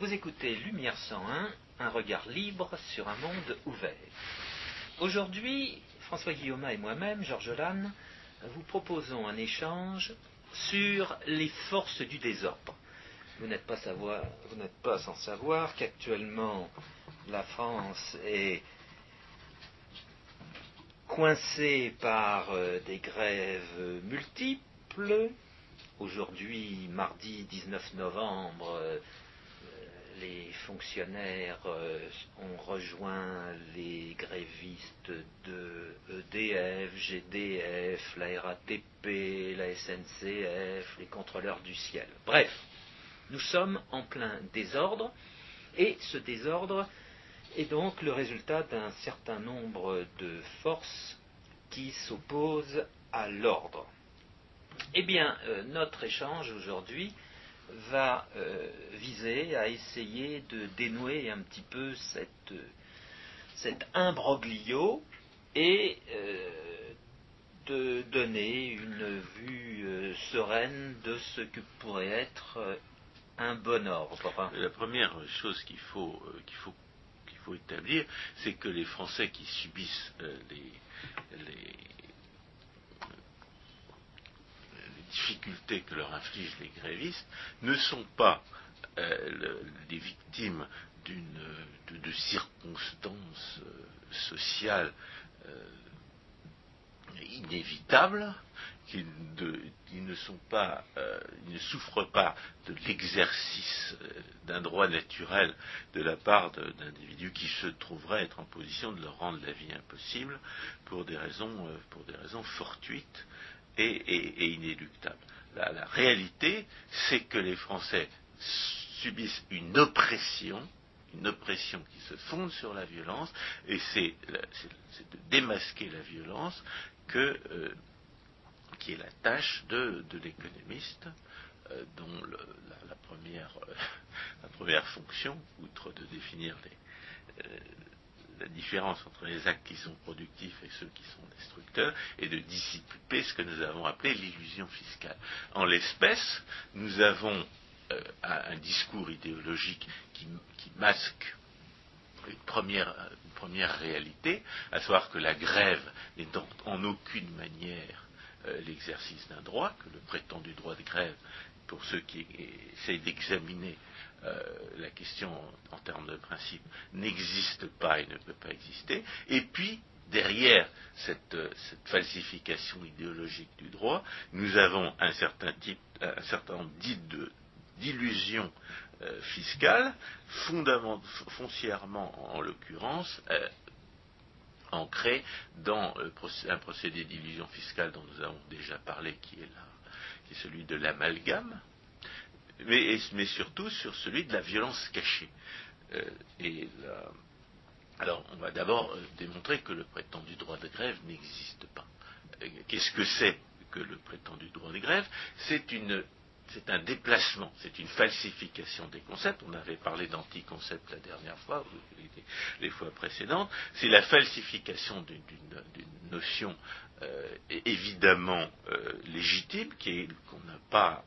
Vous écoutez Lumière 101, un regard libre sur un monde ouvert. Aujourd'hui, François Guillaume et moi-même, Georges Lannes, vous proposons un échange sur les forces du désordre. Vous n'êtes pas, sans savoir qu'actuellement la France est coincée par euh, des grèves multiples. Aujourd'hui, mardi 19 novembre, les fonctionnaires euh, ont rejoint les grévistes de EDF, GDF, la RATP, la SNCF, les contrôleurs du ciel. Bref, nous sommes en plein désordre et ce désordre est donc le résultat d'un certain nombre de forces qui s'opposent à l'ordre. Eh bien, euh, notre échange aujourd'hui va euh, viser à essayer de dénouer un petit peu cette, cet imbroglio et euh, de donner une vue euh, sereine de ce que pourrait être un bon ordre. La première chose qu'il faut, qu'il faut, qu'il faut établir, c'est que les Français qui subissent les difficultés que leur infligent les grévistes ne sont pas euh, les victimes de, de, circonstances euh, sociales euh, inévitables, qu'ils ne sont pas, ne souffrent pas de l'exercice d'un droit naturel de la part d'individus qui se trouveraient être en position de leur rendre la vie impossible pour des raisons fortuites et, et, et inéluctable. La, réalité, c'est que les Français subissent une oppression, une oppression qui se fonde sur la violence, et c'est de démasquer la violence que, euh, qui est la tâche de, l'économiste, euh, dont la, première, euh, la, première, fonction, outre de définir les, la différence entre les actes qui sont productifs et ceux qui sont destructeurs et de dissiper ce que nous avons appelé l'illusion fiscale. En l'espèce, nous avons euh, un discours idéologique qui, masque une première, réalité, à savoir que la grève n'est en, en aucune manière euh, l'exercice d'un droit, que le prétendu droit de grève, pour ceux qui essayent d'examiner euh, la question en, termes de principe n'existe pas et ne peut pas exister. Et puis, derrière cette, euh, falsification idéologique du droit, nous avons un certain type, un certain nombre d'illusions euh, fiscales, foncièrement en l'occurrence, euh, dans un procédé d'illusion fiscale dont nous avons déjà parlé, qui est, qui est celui de l'amalgame, mais, surtout sur celui de la violence cachée. Euh, alors, on va d'abord euh, démontrer que le prétendu droit de grève n'existe pas. Euh, Qu'est-ce que c'est que le prétendu droit de grève? C'est un déplacement, c'est une falsification des concepts. On avait parlé d'anticoncept la dernière fois, les, fois précédentes. C'est la falsification d'une notion évidemment légitime, qu'on n'a pas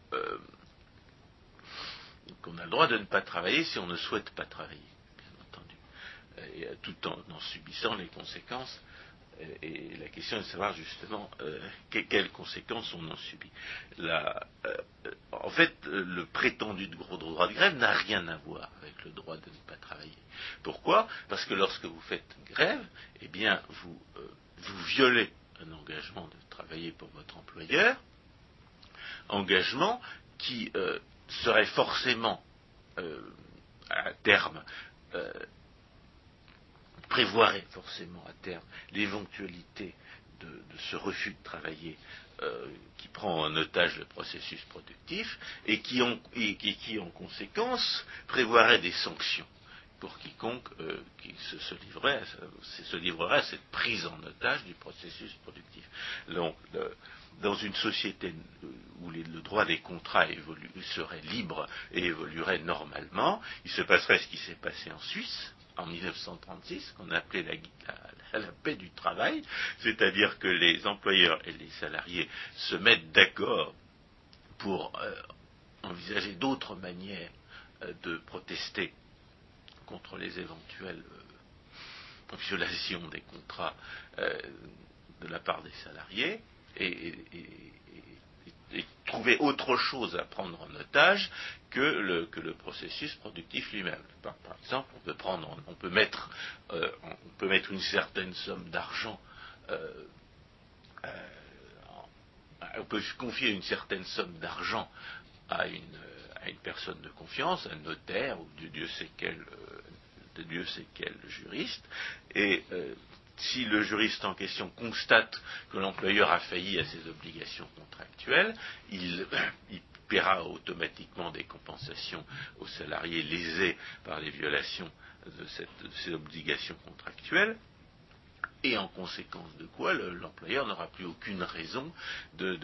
qu'on a le droit de ne pas travailler si on ne souhaite pas travailler, bien entendu, et tout en, en subissant les conséquences. Et la question est de savoir justement euh, que, quelles conséquences on en subit. Euh, en fait, le prétendu droit de grève n'a rien à voir avec le droit de ne pas travailler. Pourquoi? Parce que lorsque vous faites grève, eh bien, vous, euh, vous violez un engagement de travailler pour votre employeur, engagement qui euh, serait forcément euh, à terme euh, prévoirait forcément à terme l'éventualité de, ce refus de travailler euh, qui prend en otage le processus productif et qui, en conséquence prévoirait des sanctions pour quiconque qui se, se, livrerait, se, livrerait à cette prise en otage du processus productif. Dans une société où le droit des contrats évolu, serait libre et évoluerait normalement, il se passerait ce qui s'est passé en Suisse en 1936, qu'on appelait la, la, paix du travail, c'est-à-dire que les employeurs et les salariés se mettent d'accord pour euh, envisager d'autres manières de protester contre les éventuelles violations des contrats de la part des salariés et, trouver autre chose à prendre en otage que le, que le processus productif lui-même. Par, exemple, on peut, prendre, on peut, mettre, on peut mettre une certaine somme d'argent on peut confier une certaine somme d'argent à une, personne de confiance, un notaire ou de Dieu sait quel, euh, Dieu sait quel juriste, et euh, si le juriste en question constate que l'employeur a failli à ses obligations contractuelles, il, paiera automatiquement des compensations aux salariés lésés par les violations de ces obligations contractuelles et en conséquence de quoi l'employeur n'aura plus aucune raison de,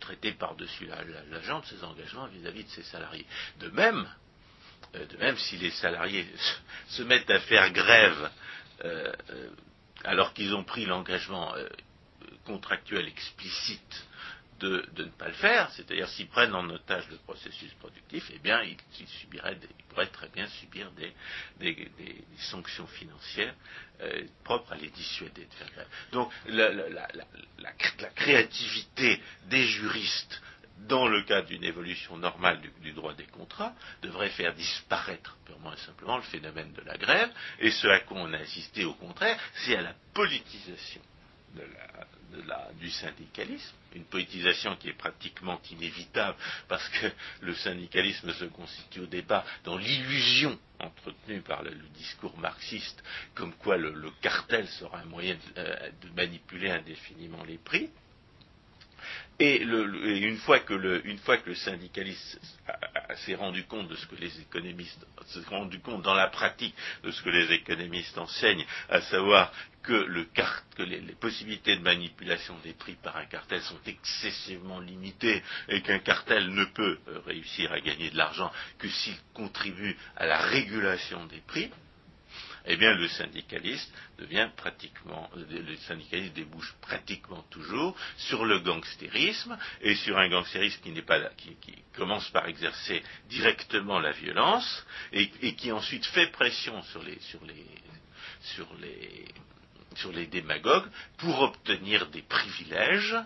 traiter par-dessus l'agent de ses engagements vis-à-vis de ses salariés. De même, de même si les salariés se mettent à faire grève euh, euh, alors qu'ils ont pris l'engagement contractuel explicite de, ne pas le faire, c'est-à-dire s'ils prennent en otage le processus productif, eh bien, ils, pourraient très bien subir des, sanctions financières euh, propres à les dissuader de faire grève. Donc, la, créativité des juristes dans le cadre d'une évolution normale du, droit des contrats, devrait faire disparaître purement et simplement le phénomène de la grève, et ce à quoi on a assisté au contraire, c'est à la politisation du syndicalisme, une politisation qui est pratiquement inévitable parce que le syndicalisme se constitue au départ dans l'illusion entretenue par le, discours marxiste comme quoi le, cartel sera un moyen de manipuler indéfiniment les prix. Et, une, fois que le, syndicaliste s'est rendu compte de ce que les économistes s'est rendu compte dans la pratique de ce que les économistes enseignent, à savoir que les, possibilités de manipulation des prix par un cartel sont excessivement limitées et qu'un cartel ne peut euh, réussir à gagner de l'argent que s'il contribue à la régulation des prix, eh bien le syndicaliste devient pratiquement, le syndicaliste débouche pratiquement toujours sur le gangstérisme et sur un gangstérisme qui commence par exercer directement la violence et, qui ensuite fait pression sur les démagogues pour obtenir des privilèges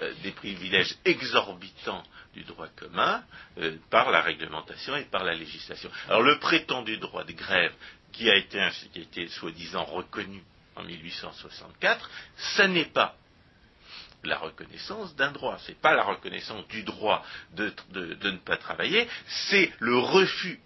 euh, des privilèges exorbitants du droit commun euh, par la réglementation et par la législation. Alors le prétendu droit de grève qui a été, été soi-disant reconnu en 1864, ce n'est pas la reconnaissance d'un droit, ce n'est pas la reconnaissance du droit de ne pas travailler, c'est le refus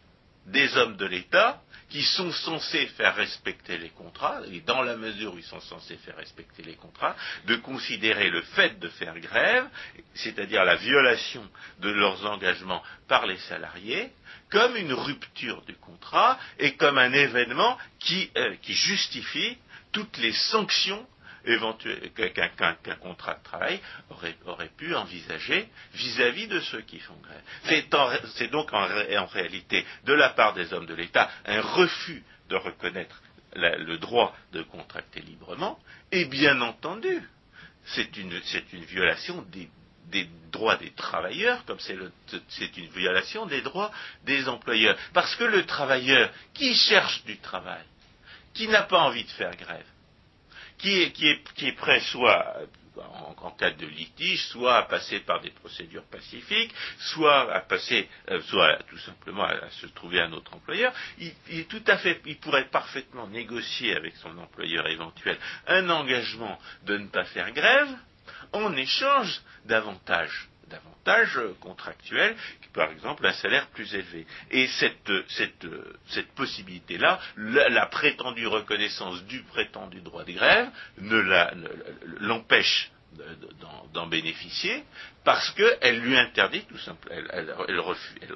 des hommes de l'État qui sont censés faire respecter les contrats, et dans la mesure où ils sont censés faire respecter les contrats, de considérer le fait de faire grève, c'est-à-dire la violation de leurs engagements par les salariés, comme une rupture du contrat et comme un événement qui, euh, justifie toutes les sanctions qu'un contrat de travail aurait, pu envisager vis-à-vis de ceux qui font grève. C'est donc en, réalité, de la part des hommes de l'État, un refus de reconnaître le droit de contracter librement, et bien entendu, c'est une, violation des, des, droits des travailleurs, comme c'est une violation des droits des employeurs. Parce que le travailleur qui cherche du travail, qui n'a pas envie de faire grève, qui est, prêt soit en, cas de litige, soit à passer par des procédures pacifiques, soit à passer, euh, soit tout simplement à, se trouver un autre employeur, il, il pourrait parfaitement négocier avec son employeur éventuel un engagement de ne pas faire grève en échange d'avantages davantage contractuels, par exemple un salaire plus élevé. Et cette, cette, possibilité-là, la, prétendue reconnaissance du prétendu droit de grève ne l'empêche d'en bénéficier parce qu'elle lui interdit tout simplement, elle,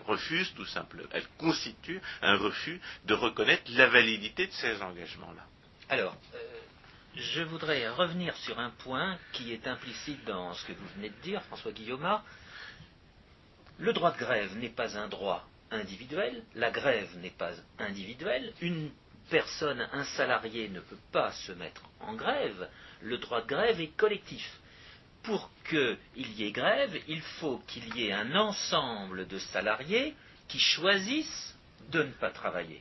refuse, tout simplement, elle constitue un refus de reconnaître la validité de ces engagements-là. Euh, je voudrais revenir sur un point qui est implicite dans ce que vous venez de dire, François Guillaume. Le droit de grève n'est pas un droit individuel, la grève n'est pas individuelle, une personne, un salarié ne peut pas se mettre en grève, le droit de grève est collectif. pour qu'il y ait grève, il faut qu'il y ait un ensemble de salariés qui choisissent de ne pas travailler.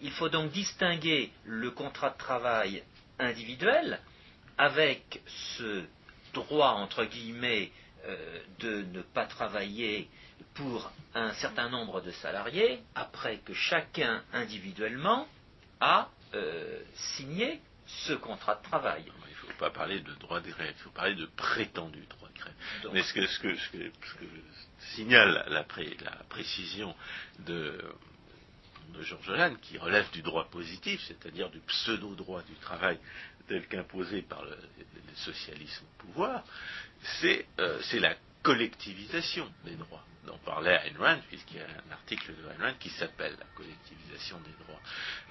Il faut donc distinguer le contrat de travail individuel avec ce droit, entre guillemets, euh, de ne pas travailler pour un certain nombre de salariés, après que chacun individuellement a euh, signé ce contrat de travail. Il ne faut pas parler de droit de grève, il faut parler de prétendu droit de grève. Mais ce que, ce que, ce que, signale la, la précision de, de Georges Lannes, qui relève du droit positif, c'est-à-dire du pseudo-droit du travail tel qu'imposé par le, socialisme au pouvoir, c'est euh, la collectivisation des droits dont parlait Ayn Rand, puisqu'il y a un article de Ayn Rand qui s'appelle la collectivisation des droits.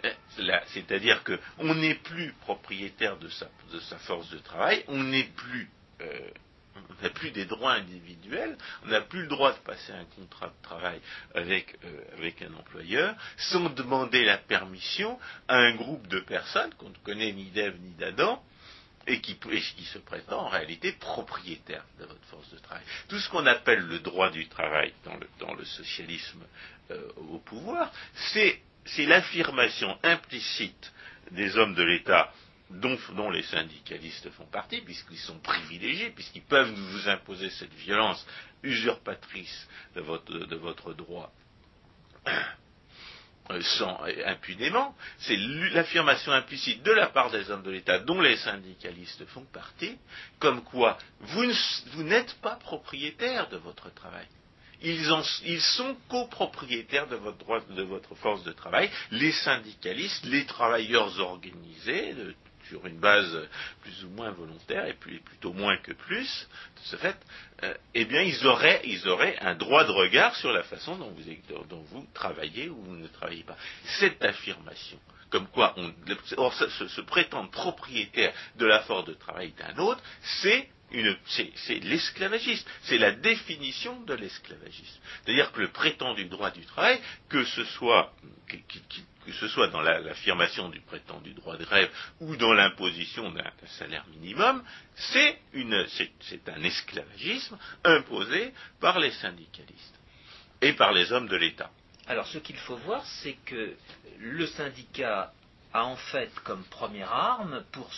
Euh, c'est-à-dire qu'on n'est plus propriétaire de sa, de sa, force de travail, on n'est plus euh, on n'a plus des droits individuels, on n'a plus le droit de passer un contrat de travail avec, euh, avec un employeur sans demander la permission à un groupe de personnes qu'on ne connaît ni d'Ève ni d'Adam et qui, se prétend en réalité propriétaire de votre force de travail. Tout ce qu'on appelle le droit du travail dans le, dans le socialisme euh, au pouvoir, c'est l'affirmation implicite des hommes de l'État dont, les syndicalistes font partie, puisqu'ils sont privilégiés, puisqu'ils peuvent vous imposer cette violence usurpatrice de votre, droit euh, sans, impunément, c'est l'affirmation implicite de la part des hommes de l'État dont les syndicalistes font partie, comme quoi vous, n'êtes pas propriétaire de votre travail. Ils, sont copropriétaires de votre droit, de votre force de travail, les syndicalistes, les travailleurs organisés, sur une base plus ou moins volontaire, et plutôt moins que plus, de ce fait, euh, eh bien, ils auraient, ils auraient un droit de regard sur la façon dont vous, dont vous travaillez ou vous ne travaillez pas. Cette affirmation, comme quoi on, or, se, se prétendre propriétaire de la force de travail d'un autre, c'est c'est l'esclavagisme, c'est la définition de l'esclavagisme. C'est-à-dire que le prétendu droit du travail, que ce soit, que ce soit dans l'affirmation du prétendu droit de grève ou dans l'imposition d'un salaire minimum, c'est un esclavagisme imposé par les syndicalistes et par les hommes de l'État. Alors ce qu'il faut voir, c'est que le syndicat a en fait comme première arme pour,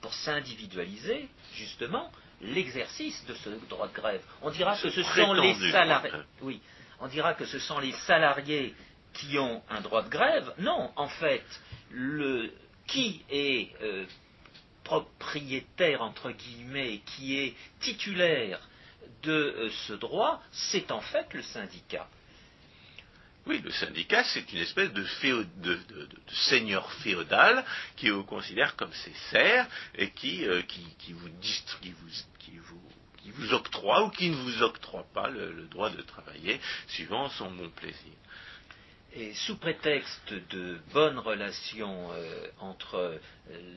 pour s'individualiser, justement, l'exercice de ce droit de grève. On dira que ce sont les salariés. Oui, on dira que ce sont les salariés qui ont un droit de grève. Non, en fait, le, qui est euh, propriétaire, entre guillemets, qui est titulaire de euh, ce droit, c'est en fait le syndicat. Oui, le syndicat, c'est une espèce de, seigneur féodal qui vous considère comme ses serfs et qui, euh, vous, vous, octroie ou qui ne vous octroie pas le, droit de travailler suivant son bon plaisir. Et sous prétexte de bonnes relations euh, entre euh,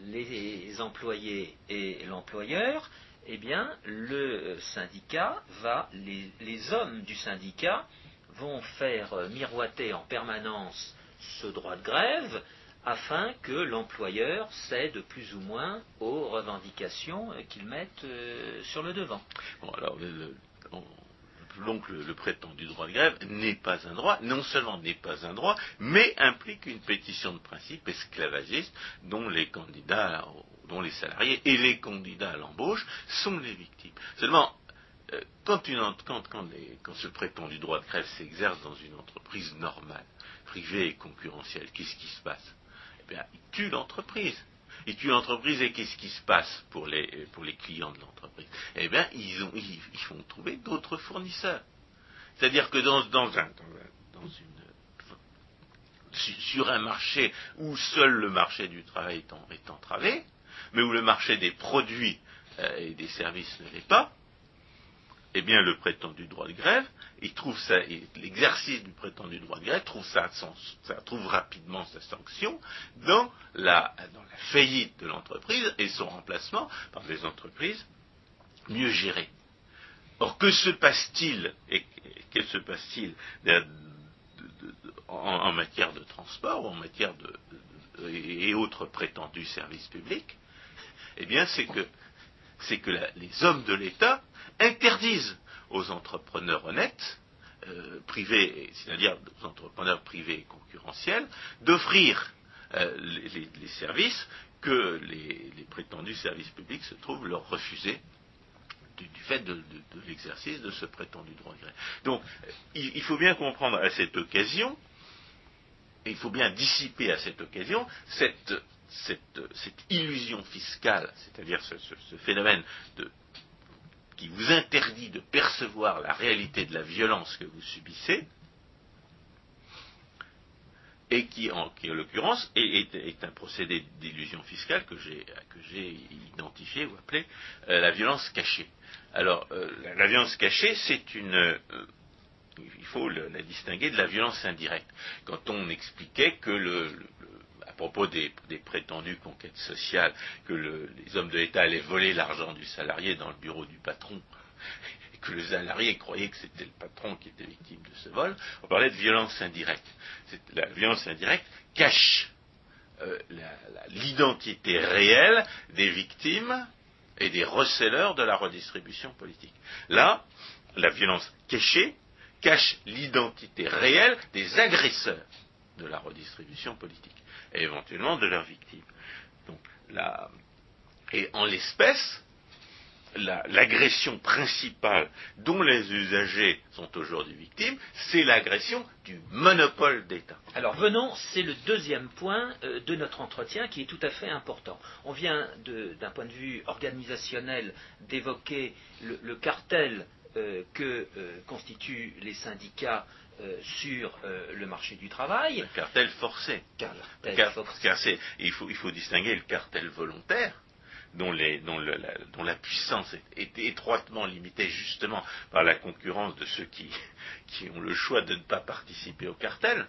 les employés et l'employeur, eh bien, le syndicat va, les hommes du syndicat vont faire miroiter en permanence ce droit de grève afin que l'employeur cède plus ou moins aux revendications qu'ils mettent euh, sur le devant. Prétendu droit de grève n'est pas un droit, non seulement n'est pas un droit, mais implique une pétition de principe esclavagiste dont les candidats, les salariés et les candidats à l'embauche sont les victimes. Seulement, euh, quand, ce prétendu droit de grève s'exerce dans une entreprise normale, privée et concurrentielle, qu'est-ce qui se passe? Eh bien, il tue l'entreprise. Il tue l'entreprise et qu'est-ce qui se passe pour les, clients de l'entreprise? Eh bien, ils, font trouver d'autres fournisseurs. C'est-à-dire que dans, sur un marché où seul le marché du travail est, entravé, mais où le marché des produits euh, et des services ne l'est pas, eh bien, le prétendu droit de grève, il trouve ça, l'exercice du prétendu droit de grève trouve ça, rapidement sa sanction dans la, faillite de l'entreprise et son remplacement par des entreprises mieux gérées. Or, que se passe-t-il se passe-t-il en, matière de transport en matière de, et autres prétendus services publics? Eh bien, c'est que c'est que les hommes de l'État interdisent aux entrepreneurs honnêtes, euh, privés, c'est-à-dire aux entrepreneurs privés et concurrentiels, d'offrir euh, les, services que les, prétendus services publics se trouvent leur refuser du, fait de, l'exercice de ce prétendu droit gré. Donc, il, faut bien comprendre à cette occasion, et il faut bien dissiper à cette occasion cette, illusion fiscale, c'est-à-dire ce, phénomène qui vous interdit de percevoir la réalité de la violence que vous subissez, et qui, en, l'occurrence, est, un procédé d'illusion fiscale que j'ai identifié ou appelé euh, la violence cachée. Alors, euh, la, violence cachée, c'est une... Euh, il faut la distinguer de la violence indirecte. Quand on expliquait que le, à propos des, prétendues conquêtes sociales, que les hommes de l'État allaient voler l'argent du salarié dans le bureau du patron, que le salarié croyait que c'était le patron qui était victime de ce vol, on parlait de violence indirecte. La violence indirecte cache euh, l'identité réelle des victimes et des receleurs de la redistribution politique. Là, la violence cachée cache l'identité réelle des agresseurs de la redistribution politique et éventuellement de leurs victimes. Et en l'espèce, l'agression principale dont les usagers sont aujourd'hui victimes, c'est l'agression du monopole d'État. Alors venons, c'est le deuxième point euh, de notre entretien qui est tout à fait important. On vient d'un point de vue organisationnel d'évoquer le, cartel euh, que euh, constituent les syndicats sur le marché du travail. Le cartel forcé. il faut distinguer le cartel volontaire dont, la, puissance est, étroitement limitée justement par la concurrence de ceux qui, ont le choix de ne pas participer au cartel,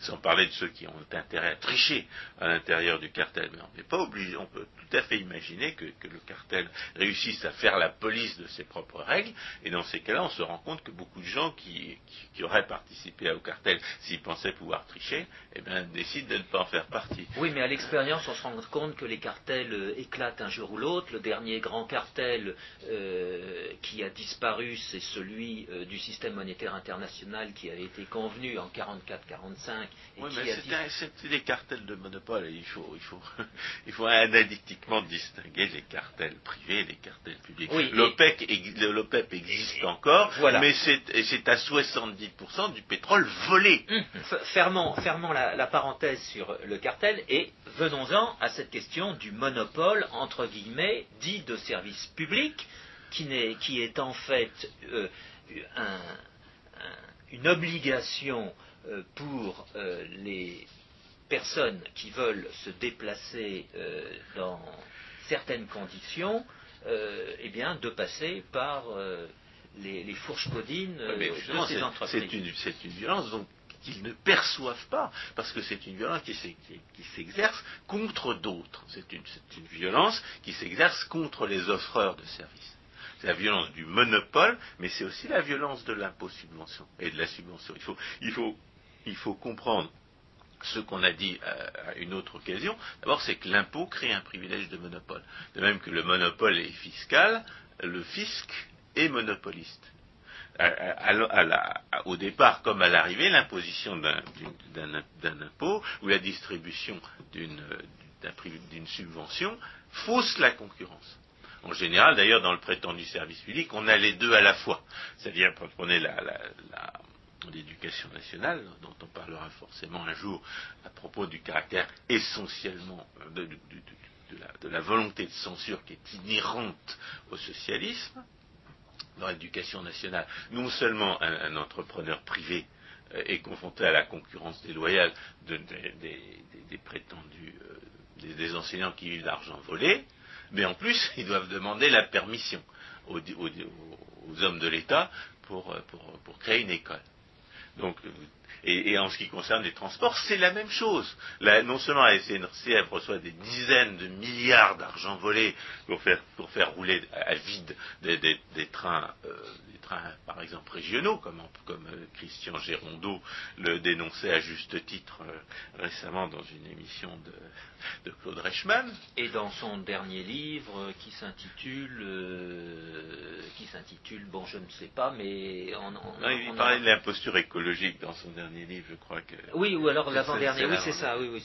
sans parler de ceux qui ont intérêt à tricher à l'intérieur du cartel. Mais on n'est pas obligé, on peut tout à fait imaginer que, le cartel réussisse à faire la police de ses propres règles, et dans ces cas-là, on se rend compte que beaucoup de gens qui, auraient participé au cartel s'ils pensaient pouvoir tricher, eh bien, décident de ne pas en faire partie. Oui, mais à l'expérience, on se rend compte que les cartels euh, éclatent un jour ou l'autre. Le dernier grand cartel euh, qui a disparu, c'est celui euh, du système monétaire international qui avait été convenu en 44-45 oui, mais c'est des cartels de monopole et il faut, il faut, il faut analytiquement distinguer les cartels privés et les cartels publics. L'OPEP existe encore, mais c'est à 70% du pétrole volé. Hum, fermons, la, parenthèse sur le cartel et venons-en à cette question du monopole, entre guillemets, dit de service public, qui, est, qui est en fait euh, une obligation pour euh, les personnes qui veulent se déplacer euh, dans certaines conditions, eh bien, de passer par les, fourches codines de ces entreprises. C'est une, violence qu'ils ne perçoivent pas, parce que c'est une violence qui s'exerce contre d'autres. C'est une, une, violence qui s'exerce contre les offreurs de services. C'est la violence du monopole, mais c'est aussi la violence de l'impôt-subvention et de la subvention. Il faut, il faut il faut comprendre ce qu'on a dit à, une autre occasion. D'abord, c'est que l'impôt crée un privilège de monopole. De même que le monopole est fiscal, le fisc est monopoliste. au départ, comme à l'arrivée, l'imposition d'un impôt ou la distribution d'une subvention fausse la concurrence. En général, d'ailleurs, dans le prétendu service public, on a les deux à la fois. C'est-à-dire, prenez la, l'éducation nationale, dont on parlera forcément un jour à propos du caractère essentiellement euh, de, la, volonté de censure qui est inhérente au socialisme, dans l'éducation nationale, non seulement un, entrepreneur privé euh, est confronté à la concurrence déloyale des, prétendus euh, des, enseignants qui vivent d'argent volé, mais en plus ils doivent demander la permission aux, hommes de l'État pour créer une école. Donc, et, en ce qui concerne les transports, c'est la même chose. non seulement la SNCF reçoit des dizaines de milliards d'argent volés pour faire, pour faire rouler à vide des, trains, euh, des trains, par exemple régionaux, comme, comme euh, Christian Gérondeau le dénonçait à juste titre euh, récemment dans une émission de, de, Claude Reichmann. Et dans son dernier livre qui s'intitule, qui s'intitule, bon, je ne sais pas, mais on, il parlait de l'imposture écologique dans son dernier livre, je crois que. Oui, ou alors l'avant-dernier, oui, c'est ça, oui, oui.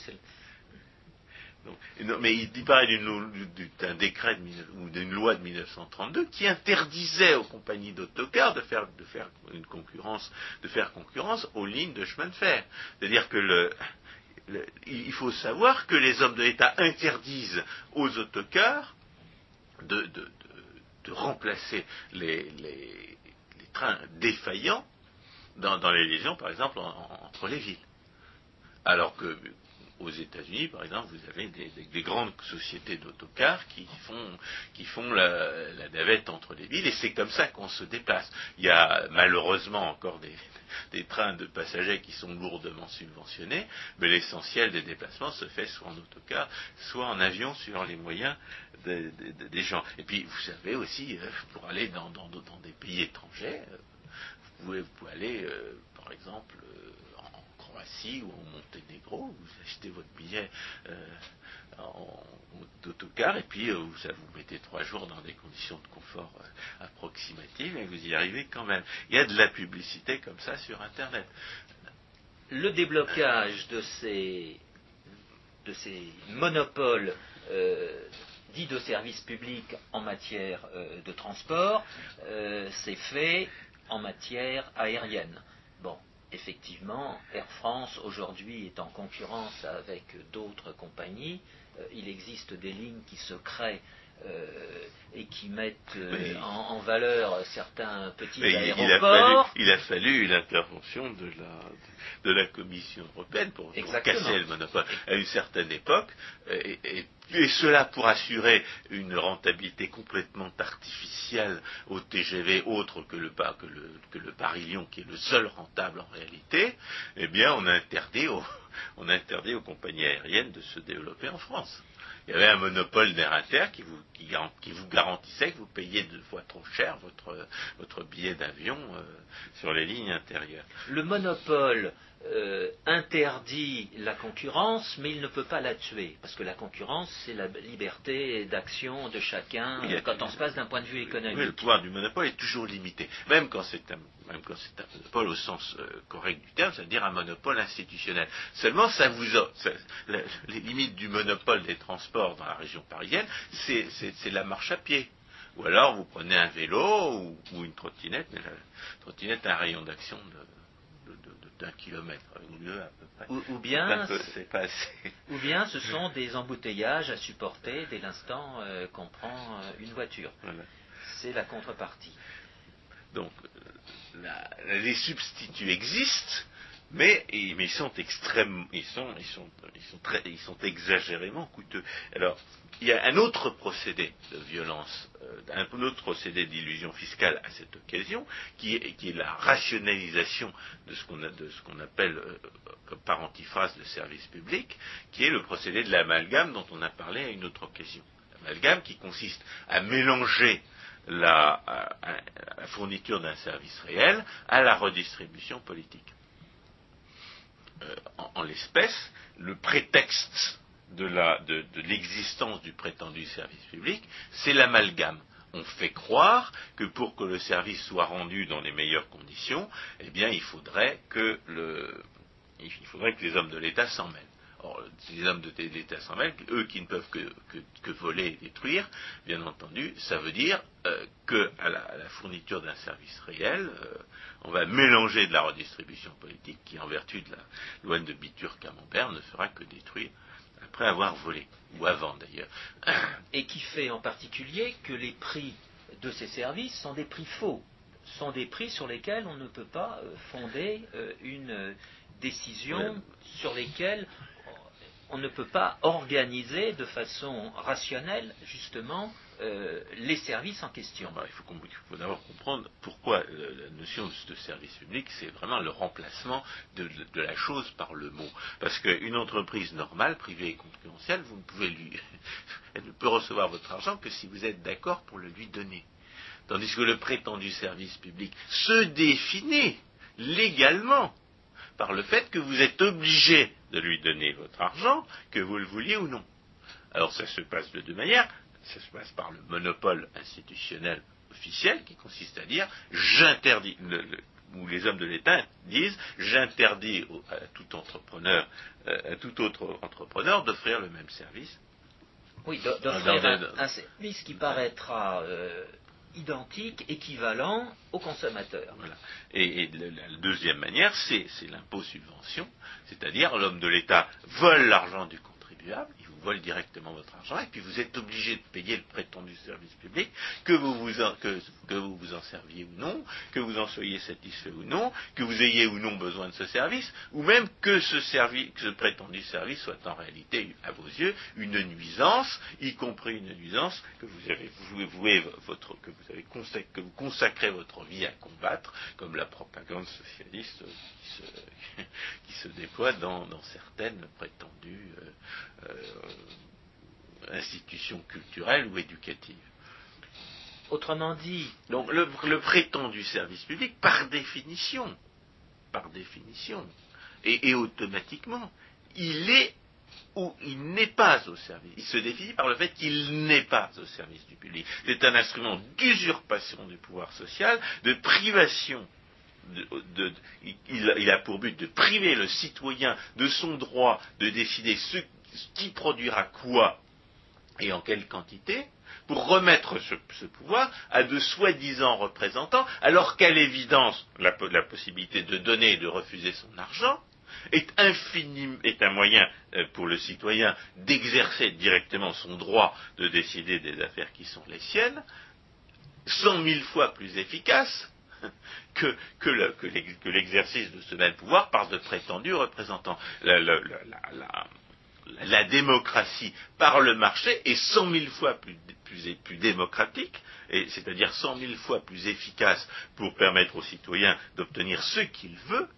non, mais il, parlait d'un décret ou d'une loi de 1932 qui interdisait aux compagnies d'autocars de faire, de faire une concurrence, de faire concurrence aux lignes de chemin de fer. C'est-à-dire que le, il faut savoir que les hommes de l'État interdisent aux autocars de, remplacer les, trains défaillants dans, les légions, par exemple, entre les villes. Alors que aux États-Unis, par exemple, vous avez des, grandes sociétés d'autocars qui font, qui font la, navette entre les villes, et c'est comme ça qu'on se déplace. Il y a malheureusement encore des, trains de passagers qui sont lourdement subventionnés, mais l'essentiel des déplacements se fait soit en autocar, soit en avion sur les moyens des gens. Et puis, vous savez aussi, euh, pour aller dans, dans des pays étrangers, euh, vous pouvez, aller, euh, par exemple, euh, en Croatie ou en Monténégro, vous achetez votre billet euh, d'autocar et puis vous, vous mettez trois jours dans des conditions de confort approximatives et vous y arrivez quand même. Il y a de la publicité comme ça sur Internet. Le déblocage de ces, de ces monopoles dits de services publics en matière de transport s'est fait en matière aérienne. Bon, effectivement, Air France aujourd'hui est en concurrence avec d'autres compagnies. Euh, il existe des lignes qui se créent et qui mettent euh, en, valeur certains petits aéroports. Il a fallu, l'intervention de la, de la Commission européenne pour, casser le monopole. À une certaine époque, et, cela pour assurer une rentabilité complètement artificielle au TGV autre que le, que le, que le Paris-Lyon qui est le seul rentable en réalité, eh bien on a interdit on a interdit aux compagnies aériennes de se développer en France il y avait un monopole d'air qui vous, qui, vous, garantissait que vous payiez deux fois trop cher votre, votre billet d'avion euh, sur les lignes intérieures. Le monopole euh, interdit la concurrence, mais il ne peut pas la tuer, parce que la concurrence, c'est la liberté d'action de chacun quand on se passe d'un point de vue économique. le pouvoir du monopole est toujours limité, même quand c'est un, même quand c'est un monopole au sens euh, correct du terme, c'est-à-dire un monopole institutionnel. Seulement, ça vous les limites du monopole des transports dans la région parisienne, c'est la marche à pied. Ou alors vous prenez un vélo ou, ou une trottinette, mais la trottinette a un rayon d'action de d'un kilomètre ou deux à peu près. Ou, bien, ou bien ce sont des embouteillages à supporter dès l'instant euh, qu'on prend euh, une voiture. C'est la contrepartie. Donc, les substituts existent, mais, ils sont extrêmement, ils sont, très, ils sont exagérément coûteux. Alors, il y a un autre procédé de violence, euh, un autre procédé d'illusion fiscale à cette occasion, qui est, la rationalisation de ce qu'on qu'on appelle euh, par antiphrase le service public, qui est le procédé de l'amalgame dont on a parlé à une autre occasion. L'amalgame qui consiste à mélanger la fourniture d'un service réel à la redistribution politique. Euh, en, l'espèce, le prétexte de l'existence du prétendu service public, c'est l'amalgame. On fait croire que pour que le service soit rendu dans les meilleures conditions, eh bien, il faudrait que, il faudrait que les hommes de l'État s'en mêlent. Les hommes de l'État mêlent, eux qui ne peuvent que, voler et détruire, bien entendu, ça veut dire euh, qu'à la, fourniture d'un service réel, euh, on va mélanger de la redistribution politique qui, en vertu de la loi de Bitur-Camembert, ne fera que détruire après avoir volé, ou avant d'ailleurs. Et qui fait en particulier que les prix de ces services sont des prix faux, sont des prix sur lesquels on ne peut pas euh, fonder une décision sur lesquelles on ne peut pas organiser de façon rationnelle, justement, euh, les services en question. il faut, d'abord comprendre pourquoi euh, la notion de service public, c'est vraiment le remplacement de, la chose par le mot. Parce qu'une entreprise normale, privée et concurrentielle, vous ne pouvez lui, elle ne peut recevoir votre argent que si vous êtes d'accord pour le lui donner. Tandis que le prétendu service public se définit légalement par le fait que vous êtes obligé de lui donner votre argent, que vous le vouliez ou non. Alors ça se passe de deux manières ça se passe par le monopole institutionnel officiel qui consiste à dire j'interdis, où les hommes de l'État disent j'interdis à tout entrepreneur, euh, à tout autre entrepreneur d'offrir le même service. Oui, d'offrir un, service qui paraîtra euh, identique, équivalent au consommateur. Et, la deuxième manière, c'est l'impôt-subvention, c'est-à-dire l'homme de l'État vole l'argent du contribuable, vole directement votre argent, et puis vous êtes obligé de payer le prétendu service public, que vous vous en, que, vous vous en serviez ou non, que vous en soyez satisfait ou non, que vous ayez ou non besoin de ce service, ou même que ce, service, ce prétendu service soit en réalité, à vos yeux, une nuisance, y compris une nuisance que vous avez voué votre, que vous avez consacré, que vous consacrez votre vie à combattre, comme la propagande socialiste qui se, qui se déploie dans, certaines prétendues euh, euh, institutions culturelles ou éducatives. Autrement dit, donc le, prétendu service public, par définition, par définition, et, automatiquement, il est ou il n'est pas au service. Il se définit par le fait qu'il n'est pas au service du public. C'est un instrument d'usurpation du pouvoir social, de privation. il, a pour but de priver le citoyen de son droit de décider ce qui produira quoi et en quelle quantité, pour remettre ce, pouvoir à de soi-disant représentants, alors qu'à l'évidence, la, possibilité de donner et de refuser son argent est, est un moyen euh, pour le citoyen d'exercer directement son droit de décider des affaires qui sont les siennes, cent mille fois plus efficace que, l'exercice de ce même pouvoir par de prétendus représentants. Démocratie par le marché est cent mille fois plus, démocratique, c'est-à-dire cent mille fois plus efficace pour permettre aux citoyens d'obtenir ce qu'ils veulent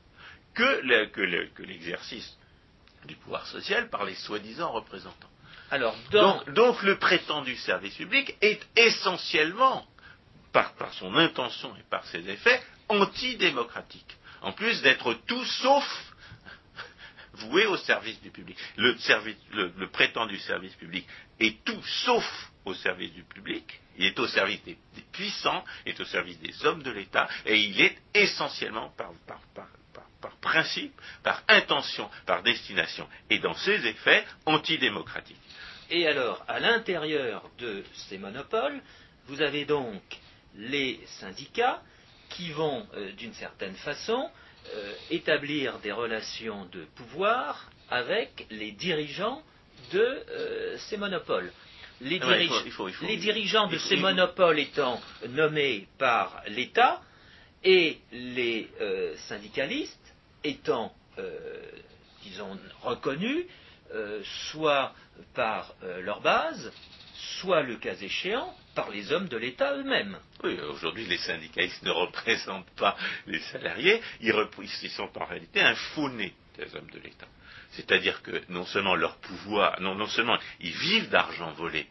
que l'exercice du pouvoir social par les soi-disant représentants. donc, le prétendu service public est essentiellement, par son intention et par ses effets, antidémocratique. En plus d'être tout sauf voué au service du public. Le, prétendu service public est tout sauf au service du public, il est au service des, puissants, il est au service des hommes de l'État, et il est essentiellement par, principe, par intention, par destination, et dans ses effets, antidémocratique. Et alors, à l'intérieur de ces monopoles, vous avez donc les syndicats qui vont, euh, d'une certaine façon, euh, établir des relations de pouvoir avec les dirigeants de euh, ces monopoles. Les, dirigeants de ces monopoles étant nommés par l'État et les euh, syndicalistes étant, disons, reconnus soit par leur base, soit le cas échéant par les hommes de l'État eux-mêmes. Oui, aujourd'hui, les syndicalistes ne représentent pas les salariés, ils, sont en réalité un faux-nez des hommes de l'État. C'est-à-dire que non seulement leur pouvoir, non, seulement ils vivent d'argent volé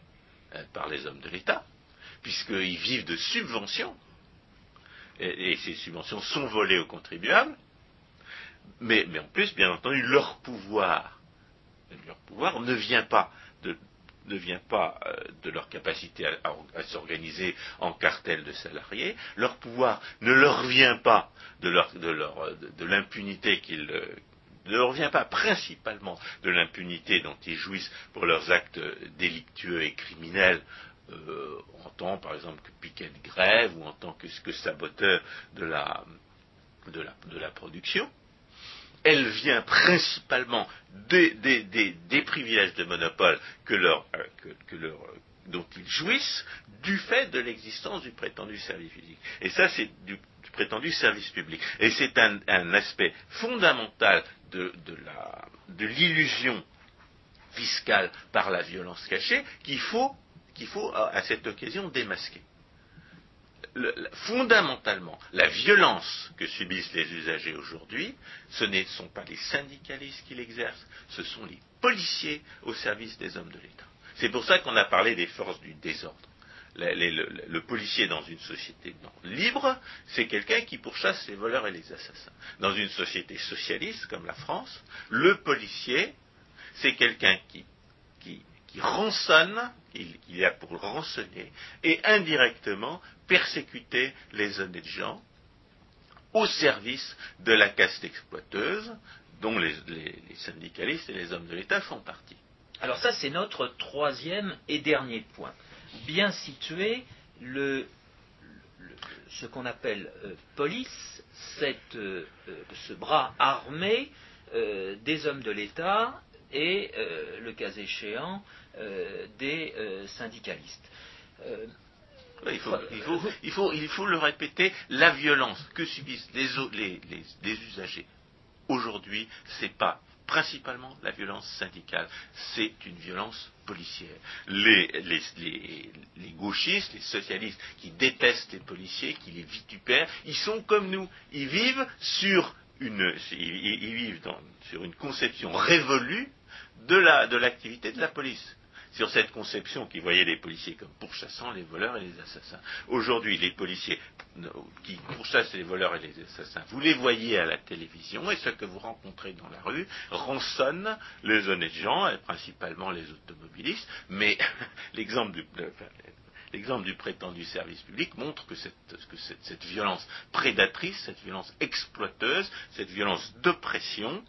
euh, par les hommes de l'État, puisqu'ils vivent de subventions, et, ces subventions sont volées aux contribuables, mais, mais en plus, bien entendu, leur pouvoir, leur pouvoir ne vient pas de, ne vient pas euh, de leur capacité à, s'organiser en cartel de salariés, leur pouvoir ne leur vient pas de, l'impunité qu'ils euh, ne leur vient pas principalement de l'impunité dont ils jouissent pour leurs actes délictueux et criminels. Euh, en tant par exemple que piquet de grève ou en tant que, que saboteur de la production elle vient principalement des, privilèges de monopole euh, euh, dont ils jouissent du fait de l'existence du prétendu service public. Et ça, c'est du, prétendu service public. Et c'est un, aspect fondamental de, l'illusion fiscale par la violence cachée qu'il faut à cette occasion démasquer fondamentalement, la violence que subissent les usagers aujourd'hui, ce ne sont pas les syndicalistes qui l'exercent, ce sont les policiers au service des hommes de l'État. C'est pour ça qu'on a parlé des forces du désordre. Le, policier dans une société libre, c'est quelqu'un qui pourchasse les voleurs et les assassins. Dans une société socialiste comme la France, le policier, c'est quelqu'un qui, qui, qui rançonne, il, il a pour rançonner, et indirectement persécuter les honnêtes gens au service de la caste exploiteuse dont les, syndicalistes et les hommes de l'État font partie. Alors ça, c'est notre troisième et dernier point. Bien situer le, ce qu'on appelle euh, police, cette, euh, ce bras armé euh, des hommes de l'État et, le cas échéant, des syndicalistes. Il faut, il, faut, le répéter, la violence que subissent les, les, usagers aujourd'hui, ce n'est pas principalement la violence syndicale, c'est une violence policière. Les, les, gauchistes, les socialistes qui détestent les policiers, qui les vitupèrent, ils sont comme nous, ils vivent sur une, ils, vivent sur une conception révolue de l'activité de la police sur cette conception qui voyait les policiers comme pourchassant les voleurs et les assassins. Aujourd'hui, les policiers qui pourchassent les voleurs et les assassins, vous les voyez à la télévision et ceux que vous rencontrez dans la rue rançonnent les honnêtes gens, et principalement les automobilistes, mais l'exemple du, L'exemple du prétendu service public montre que, cette, violence prédatrice, cette violence exploiteuse, cette violence d'oppression,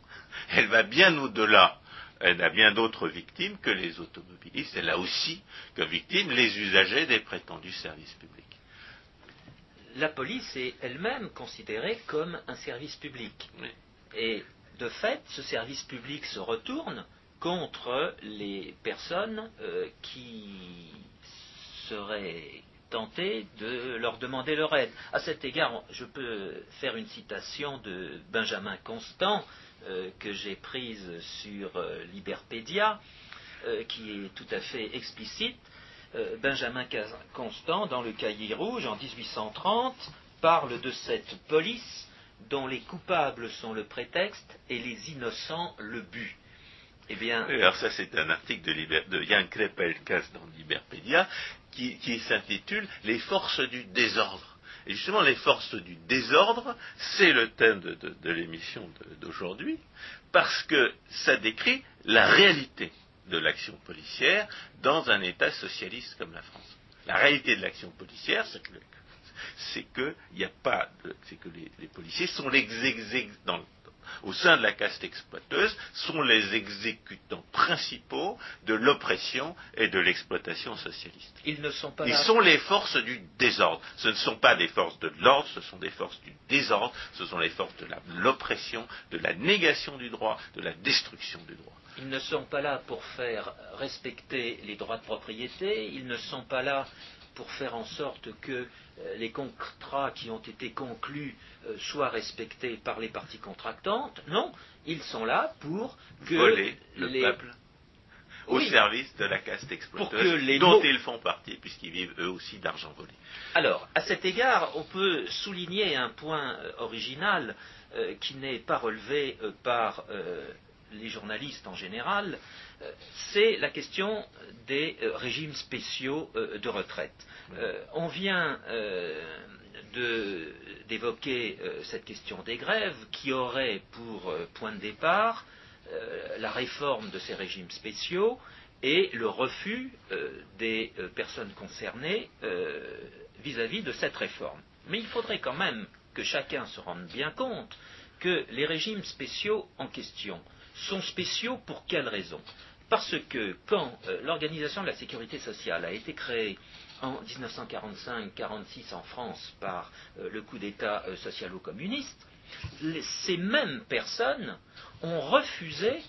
elle va bien au-delà elle a bien d'autres victimes que les automobilistes. Elle a aussi comme victimes les usagers des prétendus services publics. La police est elle-même considérée comme un service public. Et de fait, ce service public se retourne contre les personnes euh, qui seraient tentées de leur demander leur aide. À cet égard, je peux faire une citation de Benjamin Constant, euh, que j'ai prise sur euh, Liberpedia, euh, qui est tout à fait explicite. Benjamin Constant, dans le Cahier rouge, en 1830, parle de cette police dont les coupables sont le prétexte et les innocents le but. Eh bien, alors ça c'est un article de, de Jan Krepelkas dans Liberpedia qui s'intitule Les forces du désordre. Et justement, les forces du désordre, c'est le thème de, l'émission d'aujourd'hui, parce que ça décrit la réalité de l'action policière dans un État socialiste comme la France. La réalité de l'action policière, c'est que les, policiers sont les dans, au sein de la caste exploiteuse, sont les exécutants principaux de l'oppression et de l'exploitation socialiste. Ils ne sont pas. Ils sont les forces du désordre. Ce ne sont pas des forces de l'ordre, ce sont des forces du désordre, ce sont les forces de l'oppression, de la négation du droit, de la destruction du droit. Ils ne sont pas là pour faire respecter les droits de propriété, ils ne sont pas là pour faire en sorte que euh, les contrats qui ont été conclus euh, soient respectés par les parties contractantes. Non, ils sont là pour que voler le peuple au service de la caste exploiteuse dont ils font partie, puisqu'ils vivent eux aussi d'argent volé. Alors, à cet égard, on peut souligner un point euh, original qui n'est pas relevé par les journalistes en général, euh, c'est la question des euh, régimes spéciaux euh, de retraite. on vient d'évoquer cette question des grèves qui aurait pour point de départ la réforme de ces régimes spéciaux et le refus des personnes concernées vis-à-vis -vis de cette réforme. Mais il faudrait quand même que chacun se rende bien compte que les régimes spéciaux en question sont spéciaux pour quelle raison? Parce que quand euh, l'Organisation de la sécurité sociale a été créée en 1945-46 en France par euh, le coup d'État euh, socialo-communiste, ces mêmes personnes ont refusé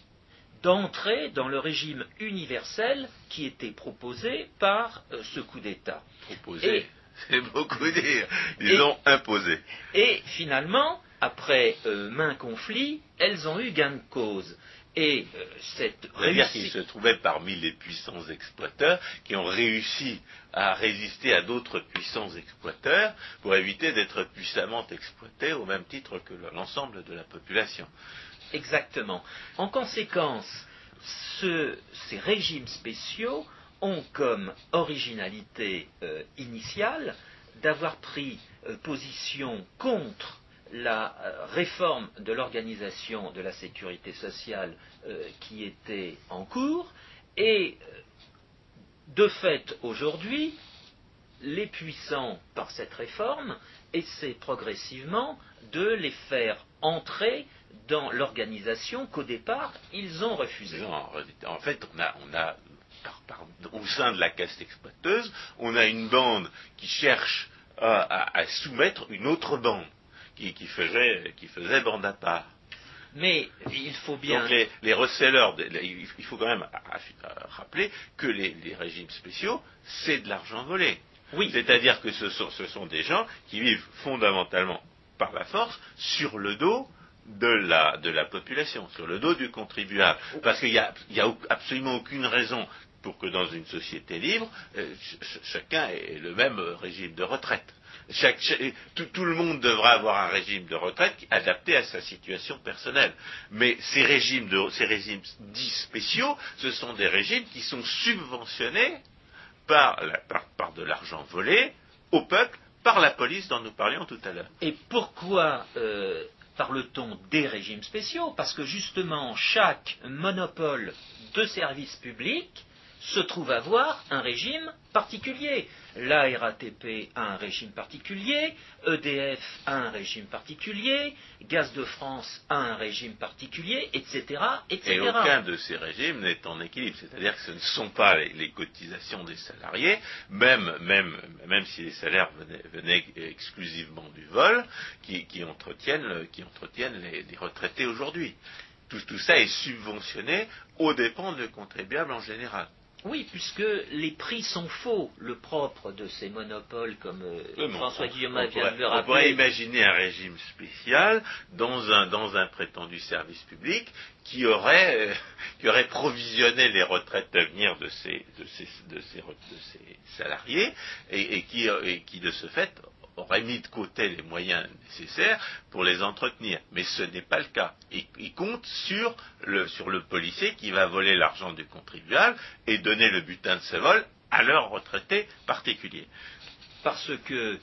d'entrer dans le régime universel qui était proposé par ce coup d'État. Proposé, c'est beaucoup dire, disons imposé. Et finalement, après euh, main conflit, elles ont eu gain de cause. Et euh, cette C'est-à-dire qu'ils se trouvaient parmi les puissants exploiteurs qui ont réussi à résister à d'autres puissants exploiteurs pour éviter d'être puissamment exploités au même titre que l'ensemble de la population. Exactement. En conséquence, ce- ces régimes spéciaux ont comme originalité euh, initiale d'avoir pris euh, position contre la euh, réforme de l'organisation de la sécurité sociale euh, qui était en cours et euh, de fait aujourd'hui les puissants par cette réforme essaient progressivement de les faire entrer dans l'organisation qu'au départ ils ont refusée. En, en fait, on a, au sein de la caste exploiteuse, on a une bande qui cherche à soumettre une autre bande qui, qui faisait, qui faisait bande à part. Mais il faut bien. Donc les, les resellers, il faut quand même rappeler que les, les régimes spéciaux, c'est de l'argent volé. Oui, C'est-à-dire que ce sont, ce sont des gens qui vivent fondamentalement par la force sur le dos de la, de la population, sur le dos du contribuable. Parce qu'il n'y a, absolument aucune raison pour que dans une société libre, euh, ch- ch- chacun ait le même euh, régime de retraite. Tout, le monde devra avoir un régime de retraite adapté à sa situation personnelle. Mais ces régimes, dits spéciaux, ce sont des régimes qui sont subventionnés par de l'argent volé au peuple par la police dont nous parlions tout à l'heure. Et pourquoi euh, parle-t-on des régimes spéciaux? Parce que justement, chaque monopole de service public se trouve avoir un régime particulier. La RATP a un régime particulier, EDF a un régime particulier, Gaz de France a un régime particulier, etc. Et aucun de ces régimes n'est en équilibre. C'est-à-dire que ce ne sont pas les, cotisations des salariés, même, si les salaires venaient, exclusivement du vol, qui, entretiennent, qui les, retraités aujourd'hui. Tout, tout ça est subventionné aux dépens du contribuable en général. Oui, puisque les prix sont faux. Le propre de ces monopoles, comme euh, François Guillaume vient pourrait- de le On pourrait rappeler. imaginer un régime spécial dans un, dans un prétendu service public qui aurait, euh, qui aurait provisionné les retraites d'avenir de ces, de ces, de de salariés et, et qui, et qui, de ce fait, aurait mis de côté les moyens nécessaires pour les entretenir. Mais ce n'est pas le cas. Il, il compte sur le, sur le policier qui va voler l'argent du contribuable et donner le butin de ce vol à leur retraité particulier. parce que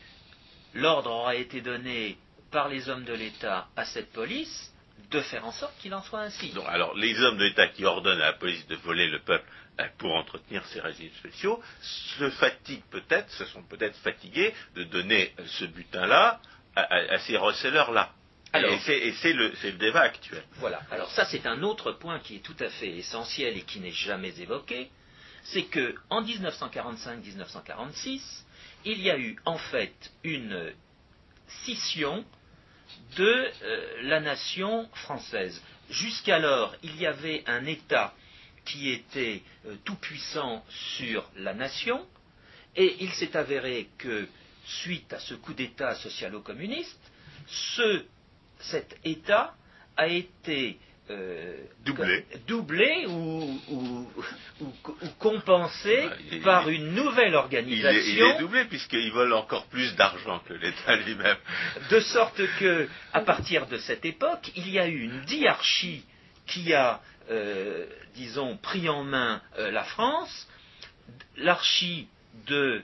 l'ordre aura été donné par les hommes de l'État à cette police de faire en sorte qu'il en soit ainsi. Donc, alors, les hommes de l'État qui ordonnent à la police de voler le peuple pour entretenir ces régimes spéciaux se fatiguent peut-être, se sont peut-être fatigués de donner euh, ce butin-là à, à- à ces receleurs-là. Alors- et le, c'est le débat actuel. Voilà. Alors ça, c'est un autre point qui est tout à fait essentiel et qui n'est jamais évoqué. C'est que en 1945-1946, il y a eu en fait une scission de euh, la nation française. Jusqu'alors, il y avait un État qui était euh, tout puissant sur la nation, et il s'est avéré que, suite à ce coup d'État socialo-communiste, ce, cet État a été euh, Doublé. ou, ou- ou- ou compensé est- par une nouvelle Il est, il organisation est doublé puisqu'ils volent encore plus d'argent que l'État lui-même. de sorte que, à partir de cette époque, il y a eu une diarchie qui a, euh, disons, pris en main euh, la France, l'archie de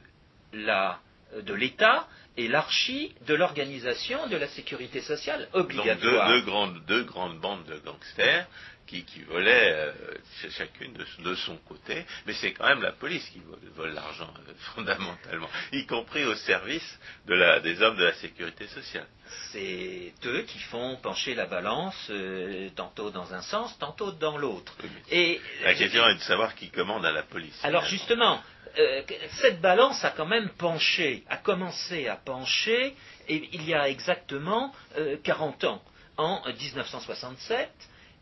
la- de l'État et l'archie de l'organisation de la sécurité sociale Donc deux, obligatoire. deux grandes, deux grandes bandes de gangsters qui, qui volaient euh, ch- chacune de, de son côté, mais c'est quand même la police qui vole, vole l'argent euh, fondamentalement, y compris au service de la, des hommes de la sécurité sociale. C'est eux qui font pencher la balance, euh, tantôt dans un sens, tantôt dans l'autre. Oui, mais Et La question est de savoir qui commande à la police. Alors finalement. justement, euh, cette balance a quand même penché, a commencé à pencher, et il y a exactement euh, 40 ans, en 1967,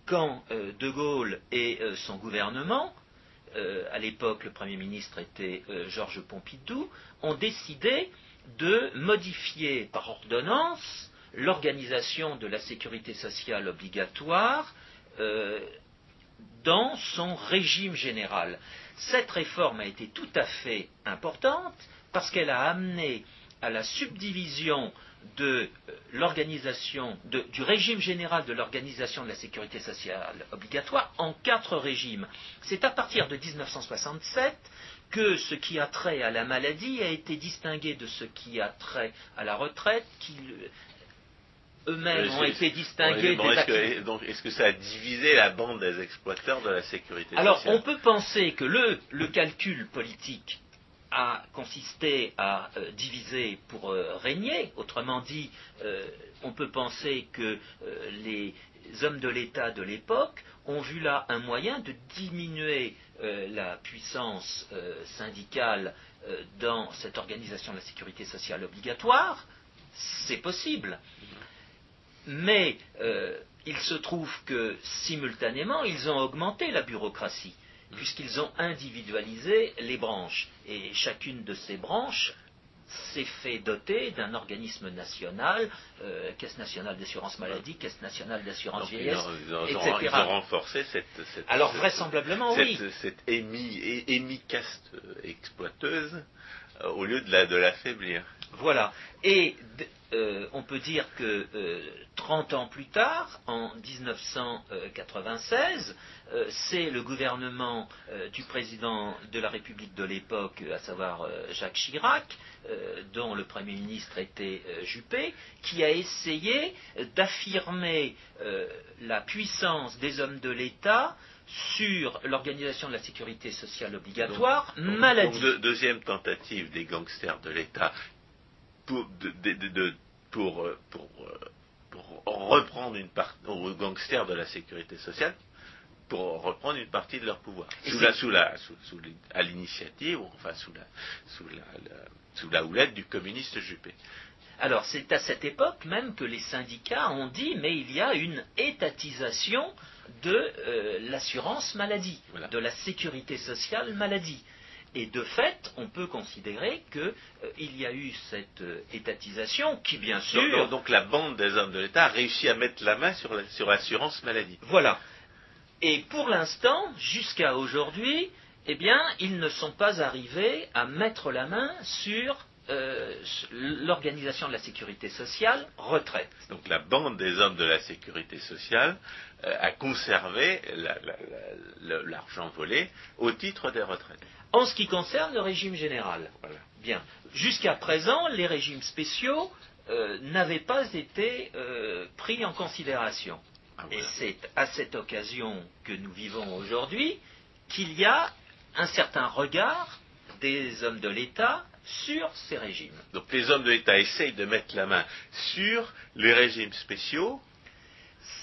quand euh, De Gaulle et euh, son gouvernement, euh, à l'époque le Premier ministre était Georges Pompidou, ont décidé de modifier par ordonnance l'organisation de la sécurité sociale obligatoire dans son régime général. Cette réforme a été tout à fait importante parce qu'elle a amené à la subdivision de euh, l'organisation du régime général de l'organisation de la sécurité sociale obligatoire en quatre régimes. C'est à partir de 1967 que ce qui a trait à la maladie a été distingué de ce qui a trait à la retraite, qui eux-mêmes ont été distingués des est-ce donc, est-ce que ça a divisé la bande des exploiteurs de la sécurité sociale Alors, on peut penser que le, le calcul politique a consisté à euh, diviser pour euh, régner. Autrement dit, euh, on peut penser que les hommes de l'État de l'époque ont vu là un moyen de diminuer la puissance syndicale dans cette organisation de la sécurité sociale obligatoire. C'est possible. Mais il se trouve que simultanément, ils ont augmenté la bureaucratie puisqu'ils ont individualisé les branches. Et chacune de ces branches s'est fait doter d'un organisme national, euh, caisse nationale d'assurance maladie, caisse nationale d'assurance vieillesse, etc. Ils ont renforcé cette, alors vraisemblablement oui, cette émi, caste exploiteuse euh, au lieu de la de l'affaiblir. Voilà. Et euh, on peut dire que 30 ans plus tard, en 1996, euh, c'est le gouvernement euh, du président de la République de l'époque, à savoir euh, Jacques Chirac, dont le Premier ministre était Juppé, qui a essayé d'affirmer la puissance des hommes de l'État sur l'organisation de la sécurité sociale obligatoire, maladie. deuxième tentative des gangsters de l'État pour, pour, reprendre une part aux gangsters de la sécurité sociale pour reprendre une partie de leur pouvoir. Sous la, sous la, sous, à l'initiative, enfin sous la, sous la, sous la houlette du communiste Juppé. Alors c'est à cette époque même que les syndicats ont dit mais il y a une étatisation de euh, l'assurance maladie, de la sécurité sociale maladie. Et de fait, on peut considérer qu'il euh, y a eu cette euh, étatisation qui, bien sûr. Donc, la bande des hommes de l'État a réussi à mettre la main sur l'assurance maladie. Voilà. Et pour l'instant, jusqu'à aujourd'hui, eh bien, ils ne sont pas arrivés à mettre la main sur euh, l'organisation de la sécurité sociale retraite. Donc la bande des hommes de la sécurité sociale euh, a conservé l'argent volé au titre des retraites. En ce qui concerne le régime général. Bien. Jusqu'à présent, les régimes spéciaux euh, n'avaient pas été pris en considération. Ah, Et c'est à cette occasion que nous vivons aujourd'hui qu'il y a un certain regard des hommes de l'État sur ces régimes. Donc les hommes de l'État essayent de mettre la main sur les régimes spéciaux.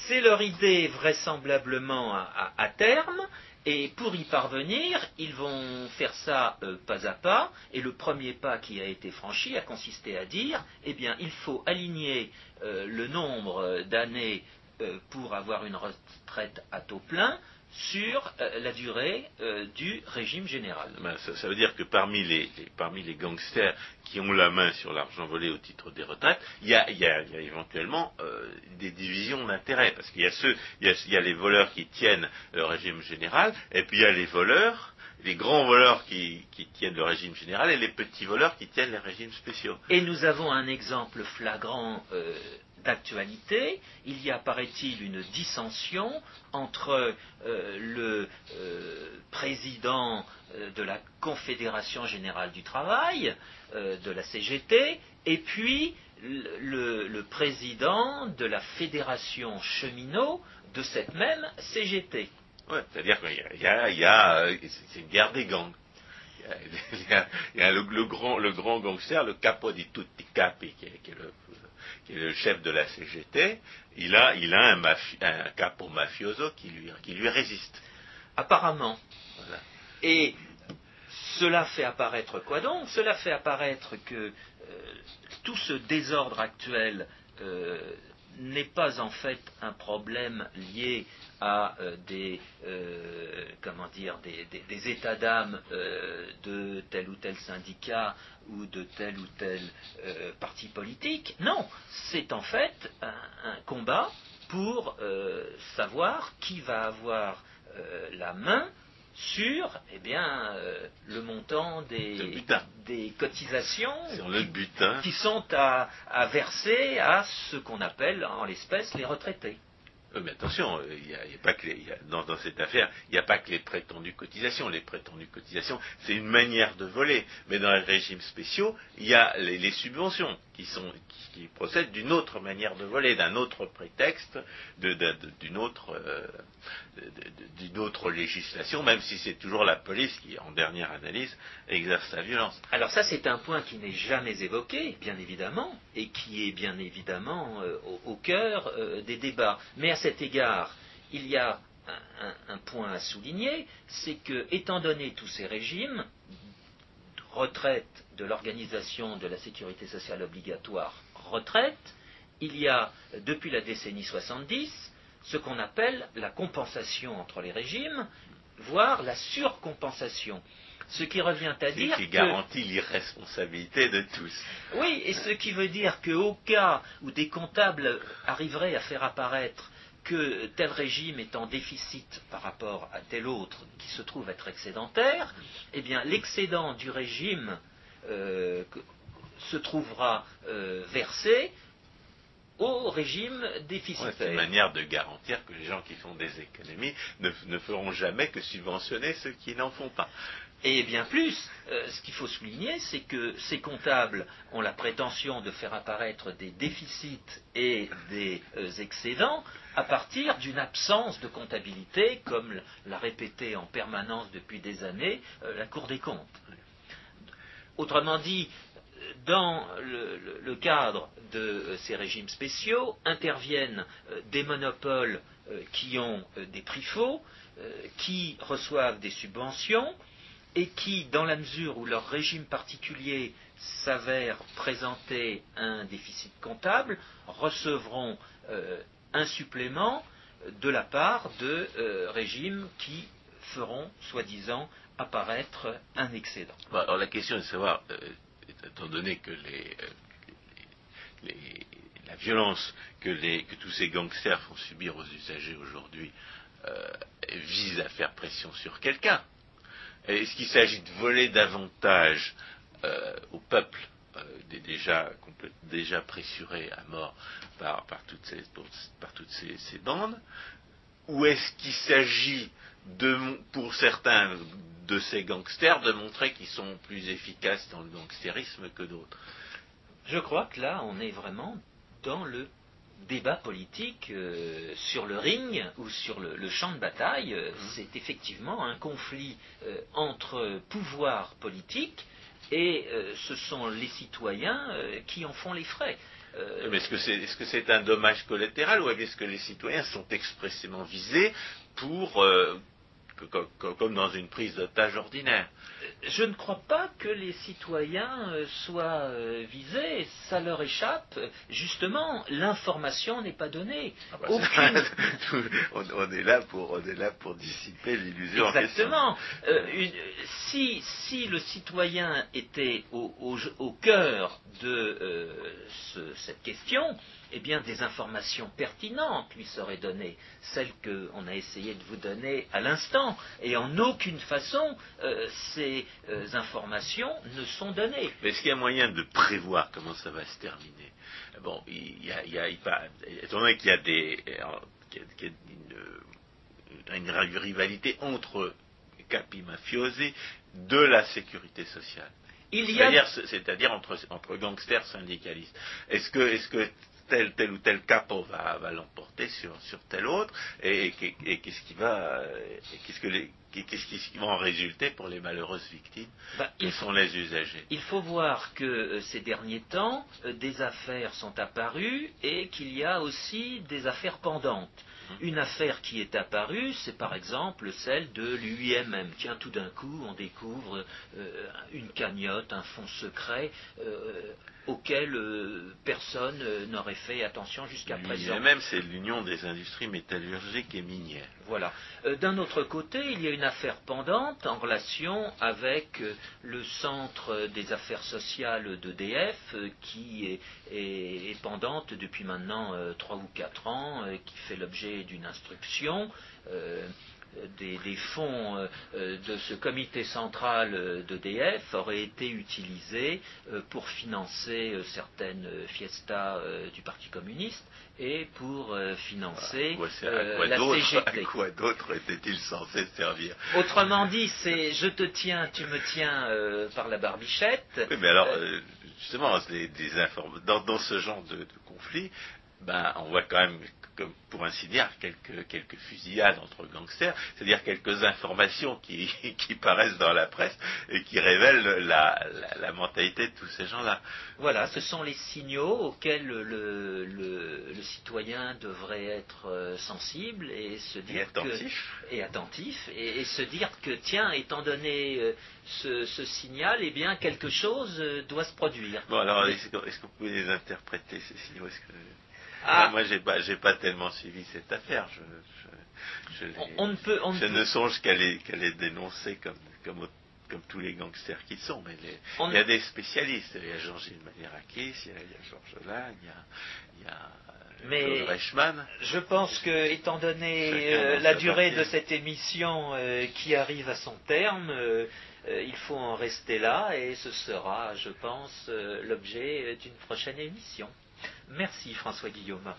C'est leur idée vraisemblablement à, terme, et pour y parvenir, ils vont faire ça euh, pas à pas, et le premier pas qui a été franchi a consisté à dire, eh bien, il faut aligner euh, le nombre d'années euh, pour avoir une retraite à taux plein sur euh, la durée euh, du régime général. Ben, ça, veut dire que parmi les, parmi les gangsters qui ont la main sur l'argent volé au titre des retraites, il y a, éventuellement des divisions d'intérêt, parce qu'il y a ceux, il y a, les voleurs qui tiennent le régime général, et puis il y a les voleurs les grands voleurs qui, qui, tiennent le régime général et les petits voleurs qui tiennent les régimes spéciaux. Et nous avons un exemple flagrant d'actualité, il y a, paraît-il, une dissension entre euh, le euh, président euh, de la Confédération générale du travail, de la CGT, et puis le, président de la Fédération cheminot de cette même CGT. c'est-à-dire qu'il y a, c'est une guerre des gangs. Il y a, le, grand, le gangster, le capo di tutti capi, qui qui est le le chef de la CGT, il a, un, capo mafioso qui lui, qui lui résiste. Apparemment. Et cela fait apparaître quoi donc? Cela fait apparaître que euh, tout ce désordre actuel euh, n'est pas en fait un problème lié à euh, des, euh, comment dire, des, états d'âme euh, de tel ou tel syndicat ou de tel ou tel parti politique. Non, c'est en fait un, combat pour savoir qui va avoir la main sur eh bien, le montant des, des cotisations qui, sont à, à, verser à ce qu'on appelle en l'espèce les retraités. Euh, mais attention, il euh, a, pas que dans, cette affaire, il n'y a pas que les prétendues cotisations. Les prétendues cotisations, c'est une manière de voler. Mais dans les régimes spéciaux, il y a les, subventions qui, procèdent d'une autre manière de voler, d'un autre prétexte, d'une autre, euh, d'une autre législation, même si c'est toujours la police qui, en dernière analyse, exerce sa violence. Alors ça, c'est un point qui n'est jamais évoqué, bien évidemment, et qui est bien évidemment au, cœur des débats. Mais à cet égard, il y a un, point à souligner, c'est que, étant donné tous ces régimes, retraite de l'organisation de la sécurité sociale obligatoire, retraite, il y a, depuis la décennie 70, ce qu'on appelle la compensation entre les régimes, voire la surcompensation. Ce qui revient à dire. Qui garantit l'irresponsabilité de tous. Oui, et ce qui veut dire qu'au cas où des comptables arriveraient à faire apparaître que tel régime est en déficit par rapport à tel autre qui se trouve être excédentaire, eh bien l'excédent du régime euh, se trouvera euh, versé au régime déficitaire. c'est une manière de garantir que les gens qui font des économies ne feront jamais que subventionner ceux qui n'en font pas. Et bien plus, euh, ce qu'il faut souligner, c'est que ces comptables ont la prétention de faire apparaître des déficits et des euh, excédents à partir d'une absence de comptabilité, comme l'a répété en permanence depuis des années euh, la Cour des comptes. Autrement dit, dans le, cadre de ces régimes spéciaux interviennent des monopoles qui ont des prix faux, qui reçoivent des subventions, et qui, dans la mesure où leur régime particulier s'avère présenter un déficit comptable, recevront euh, un supplément de la part de euh, régimes qui feront, soi-disant, apparaître un excédent. alors la question est de savoir, euh, étant donné que la violence que, tous ces gangsters font subir aux usagers aujourd'hui vise à faire pression sur quelqu'un, est-ce qu'il s'agit de voler davantage euh, au peuple euh, déjà, déjà pressuré à mort par toutes ces, bandes? Ou est-ce qu'il s'agit, pour certains de ces gangsters, de montrer qu'ils sont plus efficaces dans le gangstérisme que d'autres Je crois que là, on est vraiment dans le débat politique euh, sur le ring ou sur le, champ de bataille, euh, mmh. c'est effectivement un conflit euh, entre pouvoirs politiques et ce sont les citoyens qui en font les frais. Mais est-ce que c'est un dommage collatéral ou est-ce que les citoyens sont expressément visés pour comme dans une prise d'otage ordinaire. Je ne crois pas que les citoyens euh, soient euh, visés, ça leur échappe. Justement, l'information n'est pas donnée. Ah bah, on, est là pour, on est là pour dissiper l'illusion. Exactement. Euh, si, si, le citoyen était au, au, cœur de cette question, eh bien, des informations pertinentes lui seraient données, celles qu'on a essayé de vous donner à l'instant, et en aucune façon euh, ces euh, informations ne sont données. Mais est-ce qu'il y a moyen de prévoir comment ça va se terminer? Bon, il y a, il y a étant donné qu'il y a des, une, rivalité entre capi mafiosi de la sécurité sociale. C'est-à-dire entre, entre, gangsters syndicalistes. Est-ce que, est -ce que tel, tel ou tel capot va, va l'emporter sur, sur tel autre, et, qu'est-ce qui va, qu'est-ce que les, qu'est-ce qui va en résulter pour les malheureuses victimes bah, qui sont les usagers? Il faut voir que euh, ces derniers temps, euh, des affaires sont apparues et qu'il y a aussi des affaires pendantes. Hum. Une affaire qui est apparue, c'est par exemple celle de l'UIMM. Tiens, tout d'un coup, on découvre euh, une cagnotte, un fonds secret auquel euh, personne euh, n'aurait fait attention jusqu'à présent. même c'est l'Union des industries métallurgiques et minières. Voilà. Euh, d'un autre côté, il y a une affaire pendante en relation avec le centre des affaires sociales d'EDF qui est, pendante depuis maintenant trois ou quatre ans, qui fait l'objet d'une instruction des, fonds euh, euh, de ce comité central euh, d'EDF auraient été utilisés pour financer certaines fiestas du Parti communiste et pour financer la CGT. À quoi d'autre était-il censé servir? Autrement dit, c'est je te tiens, tu me tiens par la barbichette. Oui, mais alors, justement, dans, dans, ce genre de conflit, ben, on voit quand même, comme pour ainsi dire, quelques, quelques fusillades entre gangsters, c'est-à-dire quelques informations qui, qui, paraissent dans la presse et qui révèlent la, la, mentalité de tous ces gens-là. Voilà, ce sont les signaux auxquels le, le, citoyen devrait être euh, sensible et se dire et attentif. Que, et attentif et, se dire que tiens, étant donné euh, ce, ce, signal, eh bien quelque chose euh, doit se produire. Bon alors, est-ce que, vous pouvez les interpréter ces signaux? Ah. Moi, j'ai pas, pas tellement suivi cette affaire. Je, on, ne peut, je ne songe qu'à les, les, dénoncer comme, comme, comme, tous les gangsters qui sont. Mais il y a des spécialistes. Il y a Jean-Gilles Manirakis, il y a, Georges Lang, il y a, il y a euh, mais Reichmann. je pense que, étant donné euh, la durée de cette émission euh, qui arrive à son terme, il faut en rester là et ce sera, je pense, l'objet d'une prochaine émission. Merci François Guillaume.